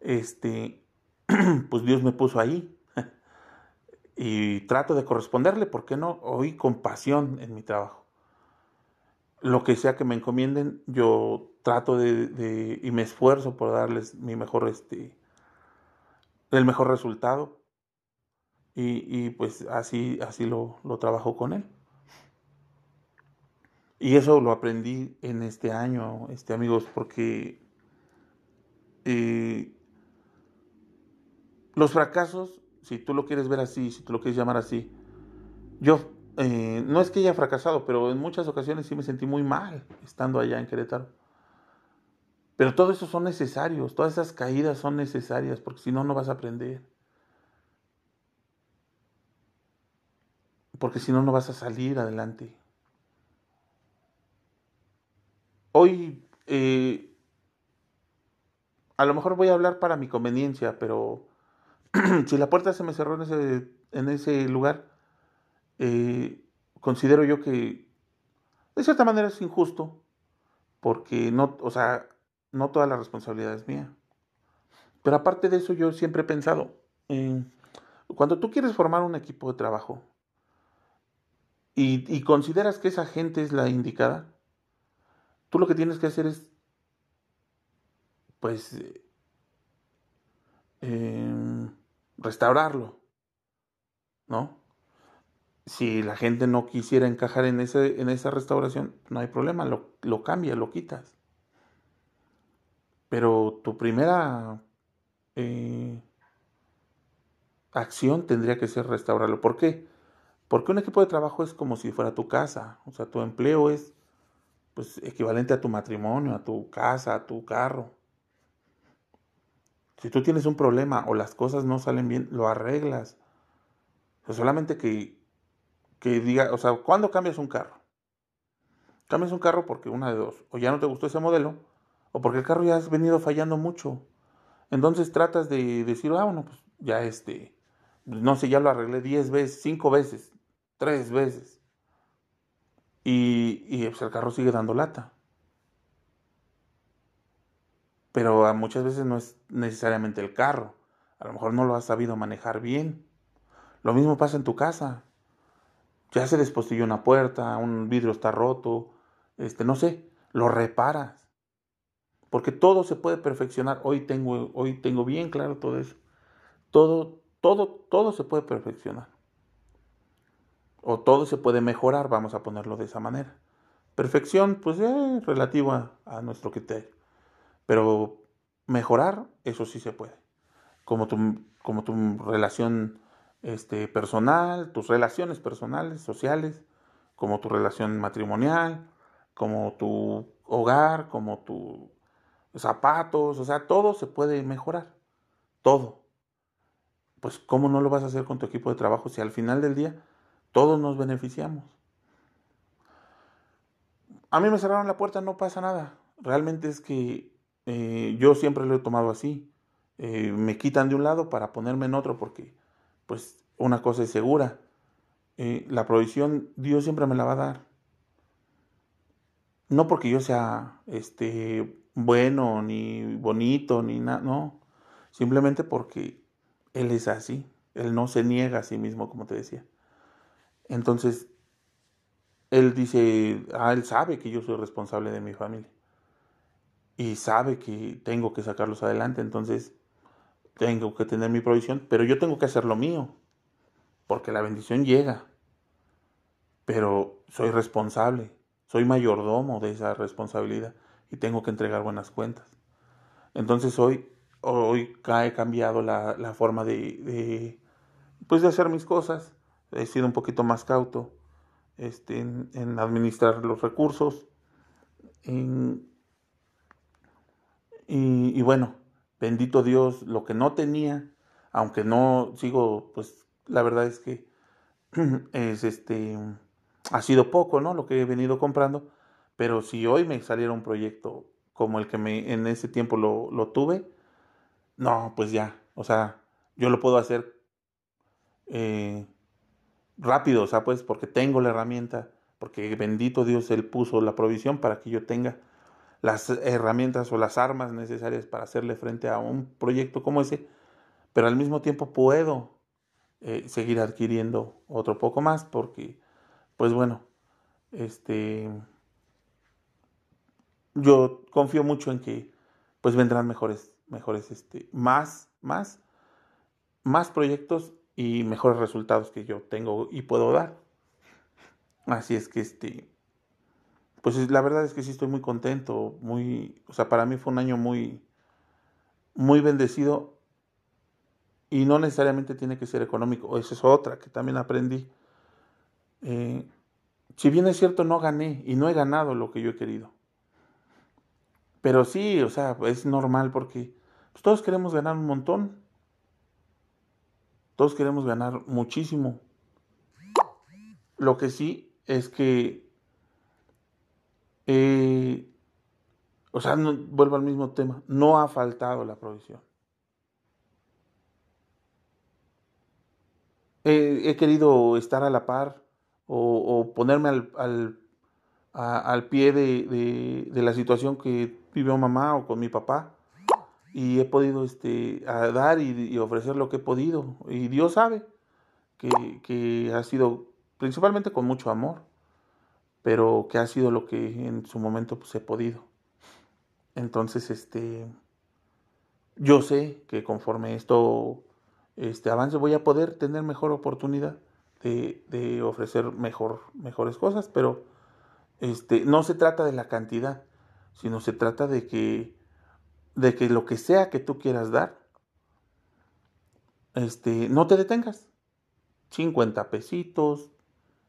este, <clears throat> pues Dios me puso ahí. Y trato de corresponderle, ¿por qué no? Hoy con pasión en mi trabajo. Lo que sea que me encomienden, yo trato de, y me esfuerzo por darles mi mejor, este, el mejor resultado. Y, y pues así, así lo, lo trabajo con él. Y eso lo aprendí en este año, este, amigos, porque eh, los fracasos, si tú lo quieres ver así, si tú lo quieres llamar así, yo eh, no es que haya fracasado, pero en muchas ocasiones sí me sentí muy mal estando allá en Querétaro. Pero todo eso son necesarios, todas esas caídas son necesarias, porque si no, no vas a aprender. Porque si no, no vas a salir adelante. Hoy, eh, a lo mejor voy a hablar para mi conveniencia, pero <clears throat> si la puerta se me cerró en ese, lugar, eh, considero yo que de cierta manera es injusto, porque no, o sea, no toda la responsabilidad es mía. Pero aparte de eso, yo siempre he pensado, cuando tú quieres formar un equipo de trabajo y, consideras que esa gente es la indicada, Tú lo que tienes que hacer es, pues, em, restaurarlo, ¿no? Si la gente no quisiera encajar en, ese, en esa restauración, no hay problema, lo, lo cambia, lo quitas. Pero tu primera eh, acción tendría que ser restaurarlo. ¿Por qué? Porque un equipo de trabajo es como si fuera tu casa, o sea, tu empleo es pues equivalente a tu matrimonio, a tu casa, a tu carro. Si tú tienes un problema o las cosas no salen bien, lo arreglas. Solamente que, que diga, o sea, ¿cuándo cambias un carro? Cambias un carro porque una de dos, o ya no te gustó ese modelo, o porque el carro ya has venido fallando mucho. Entonces tratas de decir, ah, bueno, pues ya este, no sé, ya lo arreglé 10 veces, 5 veces, 3 veces y, y pues, el carro sigue dando lata. Pero muchas veces no es necesariamente el carro. A lo mejor no lo has sabido manejar bien. Lo mismo pasa en tu casa. Ya se despostilló una puerta, un vidrio está roto, este, no sé, lo reparas. Porque todo se puede perfeccionar. Hoy tengo, hoy tengo bien claro todo eso. Todo, todo, todo se puede perfeccionar o todo se puede mejorar, vamos a ponerlo de esa manera. Perfección, pues es relativa a nuestro criterio. Pero mejorar, eso sí se puede. Como tu, como tu relación este, personal, tus relaciones personales, sociales, como tu relación matrimonial, como tu hogar, como tus zapatos, o sea, todo se puede mejorar. Todo. Pues, ¿cómo no lo vas a hacer con tu equipo de trabajo si al final del día todos nos beneficiamos? A mí me cerraron la puerta, no pasa nada. Realmente es que eh, yo siempre lo he tomado así. Eh, me quitan de un lado para ponerme en otro porque, pues, una cosa es segura. Eh, la provisión Dios siempre me la va a dar. No porque yo sea este, bueno, ni bonito, ni nada, no. Simplemente porque Él es así. Él no se niega a sí mismo, como te decía. Entonces, Él dice, ah, Él sabe que yo soy responsable de mi familia y sabe que tengo que sacarlos adelante, entonces tengo que tener mi provisión, pero yo tengo que hacer lo mío, porque la bendición llega, pero soy responsable, soy mayordomo de esa responsabilidad y tengo que entregar buenas cuentas. Entonces hoy, hoy he cambiado la, forma de, pues de hacer mis cosas, he sido un poquito más cauto este, en, en administrar los recursos, en y, bueno, bendito Dios, lo que no tenía, aunque no sigo, pues la verdad es que <clears throat> es este, ha sido poco, ¿no? Lo que he venido comprando, pero si hoy me saliera un proyecto como el que me, en ese tiempo lo, lo tuve, no, pues ya, o sea, yo lo puedo hacer eh, rápido, o sea, pues porque tengo la herramienta, porque bendito Dios, Él puso la provisión para que yo tenga las herramientas o las armas necesarias para hacerle frente a un proyecto como ese, pero al mismo tiempo puedo eh, seguir adquiriendo otro poco más porque, pues bueno, este, yo confío mucho en que pues vendrán mejores, mejores, este, más, más, más proyectos y mejores resultados que yo tengo y puedo dar. Así es que este, pues la verdad es que sí estoy muy contento, muy, o sea, para mí fue un año muy, muy bendecido y no necesariamente tiene que ser económico, esa es otra que también aprendí. Eh, si bien es cierto, no gané y no he ganado lo que yo he querido. Pero sí, o sea, es normal porque pues, todos queremos ganar un montón. Todos queremos ganar muchísimo. Lo que sí es que eh, o sea, no, vuelvo al mismo tema, no ha faltado la provisión. he querido estar a la par o, ponerme al, al, pie de, la situación que vivió mamá o con mi papá y he podido este, dar y, ofrecer lo que he podido. Y Dios sabe que, que ha sido principalmente con mucho amor pero que ha sido lo que en su momento pues he podido. Entonces, este, yo sé que conforme esto este, avance voy a poder tener mejor oportunidad de, de ofrecer mejor, mejores cosas, pero este, no se trata de la cantidad, sino se trata de que, de que lo que sea que tú quieras dar, este, no te detengas. 50 pesitos,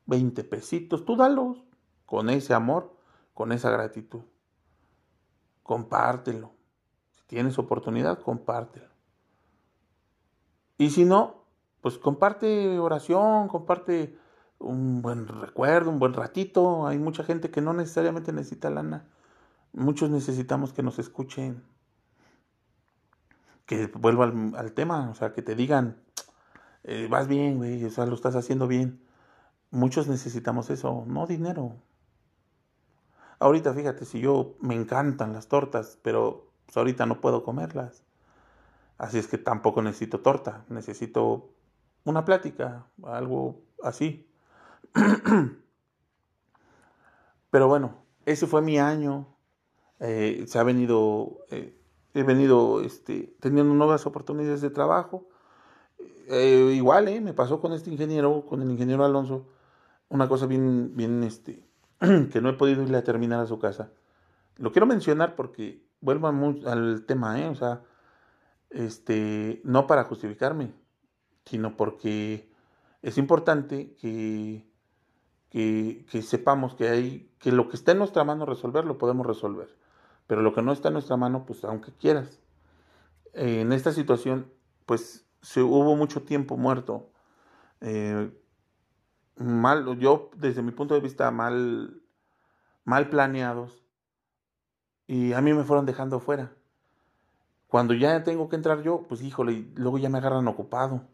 20 pesitos, tú dalos con ese amor, con esa gratitud. Compártelo. Si tienes oportunidad, compártelo. Y si no, pues comparte oración, comparte un buen recuerdo, un buen ratito. Hay mucha gente que no necesariamente necesita lana. Muchos necesitamos que nos escuchen. Que vuelva al, tema, o sea, que te digan, eh, vas bien, güey, o sea, lo estás haciendo bien. Muchos necesitamos eso, no dinero, Ahorita fíjate, si yo me encantan las tortas, pero pues, ahorita no puedo comerlas. Así es que tampoco necesito torta, necesito una plática, algo así. <clears throat> Pero bueno, ese fue mi año. Eh, se ha venido, eh, he venido este, teniendo nuevas oportunidades de trabajo. Eh, igual, me pasó con este ingeniero, con el ingeniero Alonso, una cosa bien, bien, este, <clears throat> que no he podido irle a terminar a su casa. Lo quiero mencionar porque vuelvo al tema, ¿eh? O sea, este, no para justificarme, sino porque es importante que, que, que, sepamos que hay, que lo que está en nuestra mano resolver, lo podemos resolver. Pero lo que no está en nuestra mano, pues aunque quieras. en esta situación, pues se, hubo mucho tiempo muerto. Eh, mal, yo desde mi punto de vista mal, mal planeados. Y a mí me fueron dejando fuera. Cuando ya tengo que entrar yo, pues híjole, luego ya me agarran ocupado.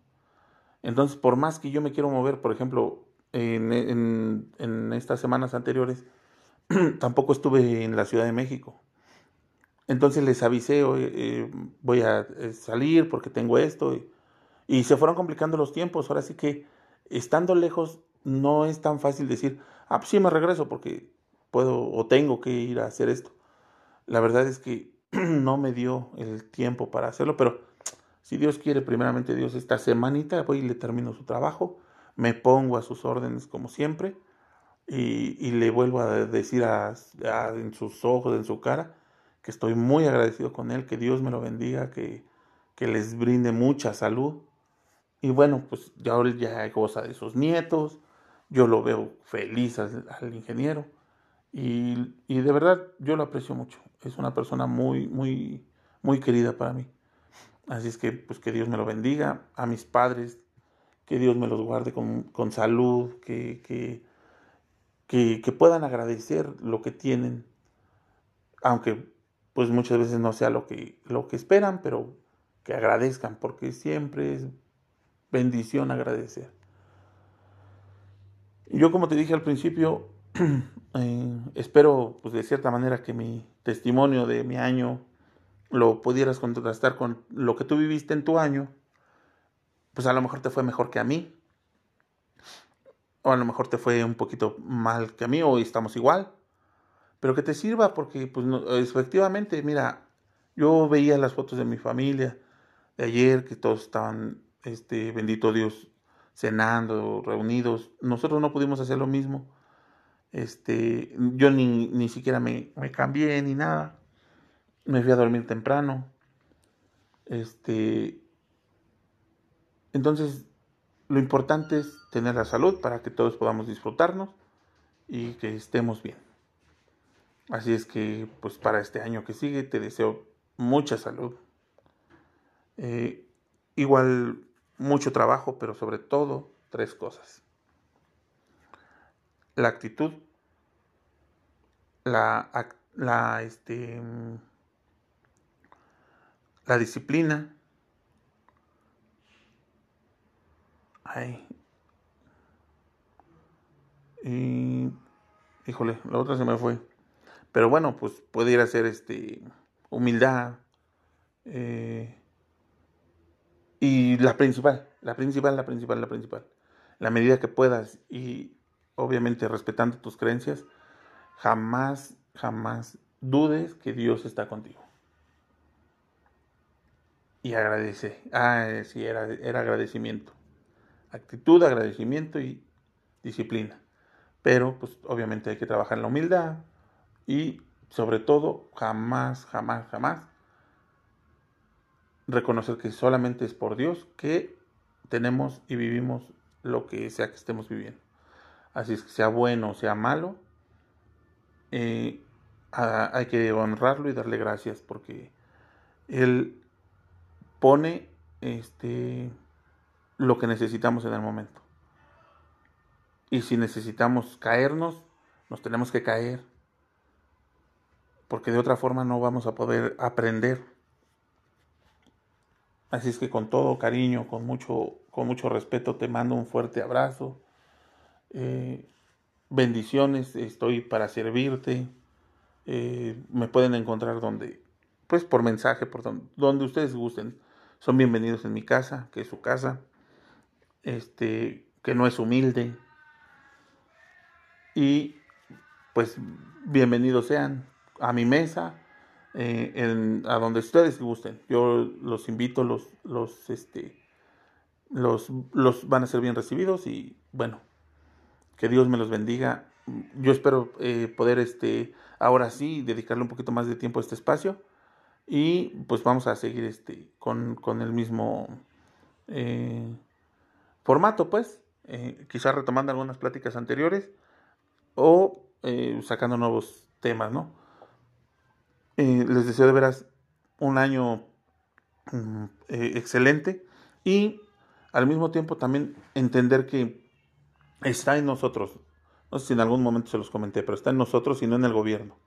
Entonces, por más que yo me quiero mover, por ejemplo, en, estas semanas anteriores, <clears throat> tampoco estuve en la Ciudad de México. Entonces les avisé, eh, voy a eh, salir porque tengo esto. Y, y, se fueron complicando los tiempos. Ahora sí que, estando lejos, no es tan fácil decir, ah, pues sí me regreso porque puedo o tengo que ir a hacer esto. La verdad es que <clears throat> no me dio el tiempo para hacerlo, pero si Dios quiere, primeramente Dios, esta semanita voy y le termino su trabajo, me pongo a sus órdenes como siempre y, le vuelvo a decir en sus ojos, en su cara, que estoy muy agradecido con él, que Dios me lo bendiga, que, que les brinde mucha salud. Y bueno, pues ya ya goza de sus nietos, yo lo veo feliz al, ingeniero y, y, de verdad yo lo aprecio mucho. Es una persona muy, muy, muy querida para mí. Así es que, pues que Dios me lo bendiga, a mis padres, que Dios me los guarde con, salud, que, que, que, puedan agradecer lo que tienen, aunque pues muchas veces no sea lo que, lo que esperan, pero que agradezcan, porque siempre es bendición agradecer. Yo como te dije al principio, <clears throat> eh, espero pues de cierta manera que mi testimonio de mi año lo pudieras contrastar con lo que tú viviste en tu año, pues a lo mejor te fue mejor que a mí. O a lo mejor te fue un poquito mal que a mí, o estamos igual. Pero que te sirva porque, pues, efectivamente, mira, yo veía las fotos de mi familia de ayer, que todos estaban, este, bendito Dios, cenando, reunidos. Nosotros no pudimos hacer lo mismo. Este, yo ni, ni siquiera me, me cambié ni nada me fui a dormir temprano. Este, entonces, lo importante es tener la salud para que todos podamos disfrutarnos y que estemos bien. Así es que, pues para este año que sigue, te deseo mucha salud. Eh, igual, mucho trabajo, pero sobre todo, tres cosas. La actitud, la, la, este, la disciplina. Ay. Y. Híjole, la otra se me fue. Pero bueno, pues pudiera ser este. Humildad. Eh, y la principal, la principal, la principal, la principal. La medida que puedas y obviamente respetando tus creencias, jamás, jamás dudes que Dios está contigo y agradece. Ah, sí, era, era agradecimiento. Actitud, agradecimiento y disciplina. Pero, pues, obviamente hay que trabajar en la humildad y, sobre todo, jamás, jamás, jamás reconocer que solamente es por Dios que tenemos y vivimos lo que sea que estemos viviendo. Así es que sea bueno o sea malo, eh, hay que honrarlo y darle gracias porque Él pone este, lo que necesitamos en el momento. Y si necesitamos caernos, nos tenemos que caer. Porque de otra forma no vamos a poder aprender. Así es que con todo cariño, con mucho, con mucho respeto, te mando un fuerte abrazo. Eh, bendiciones, estoy para servirte. Eh, me pueden encontrar donde, pues por mensaje, por donde, donde ustedes gusten son bienvenidos en mi casa, que es su casa, este, que no es humilde. Y pues bienvenidos sean a mi mesa, eh, a donde ustedes gusten. Yo los invito, los, los, este, los, los van a ser bien recibidos y bueno, que Dios me los bendiga yo espero eh, poder este, ahora sí dedicarle un poquito más de tiempo a este espacio y pues vamos a seguir este, con, con el mismo eh, formato, pues, quizás retomando algunas pláticas anteriores o sacando nuevos temas, ¿no? Les deseo de veras un año mm, excelente y al mismo tiempo también entender que está en nosotros no sé si en algún momento se los comenté, pero está en nosotros y no en el gobierno.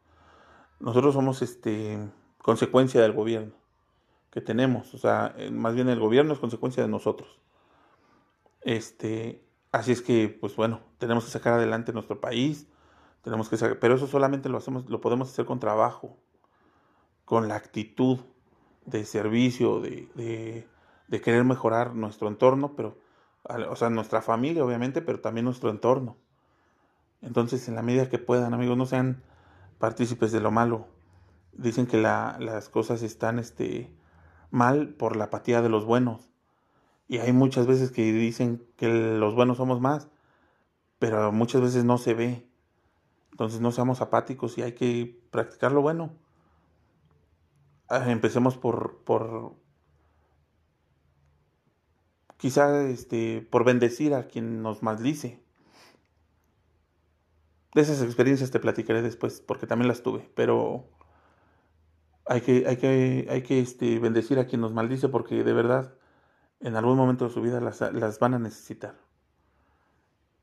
Nosotros somos este, consecuencia del gobierno que tenemos, o sea, más bien el gobierno es consecuencia de nosotros. Este, así es que, pues bueno, tenemos que sacar adelante nuestro país, tenemos que sacar, pero eso solamente lo hacemos, lo podemos hacer con trabajo, con la actitud de servicio, de, de, de querer mejorar nuestro entorno, pero, o sea, nuestra familia, obviamente, pero también nuestro entorno. Entonces, en la medida que puedan, amigos, no sean partícipes de lo malo. Dicen que las cosas están este, mal por la apatía de los buenos. Y hay muchas veces que dicen que los buenos somos más, pero muchas veces no se ve. Entonces no seamos apáticos y hay que practicar lo bueno. Ah, empecemos por, por quizá este, por bendecir a quien nos maldice. De esas experiencias te platicaré después, porque también las tuve, pero hay que, hay que, hay que este, bendecir a quien nos maldice, porque de verdad en algún momento de su vida las, las van a necesitar.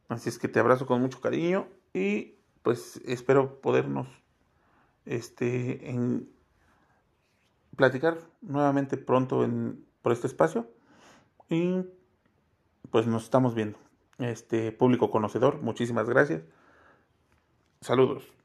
Así es que te abrazo con mucho cariño y pues espero podernos este, en, platicar nuevamente pronto en, por este espacio y pues nos estamos viendo. Este público conocedor, muchísimas gracias. Saludos.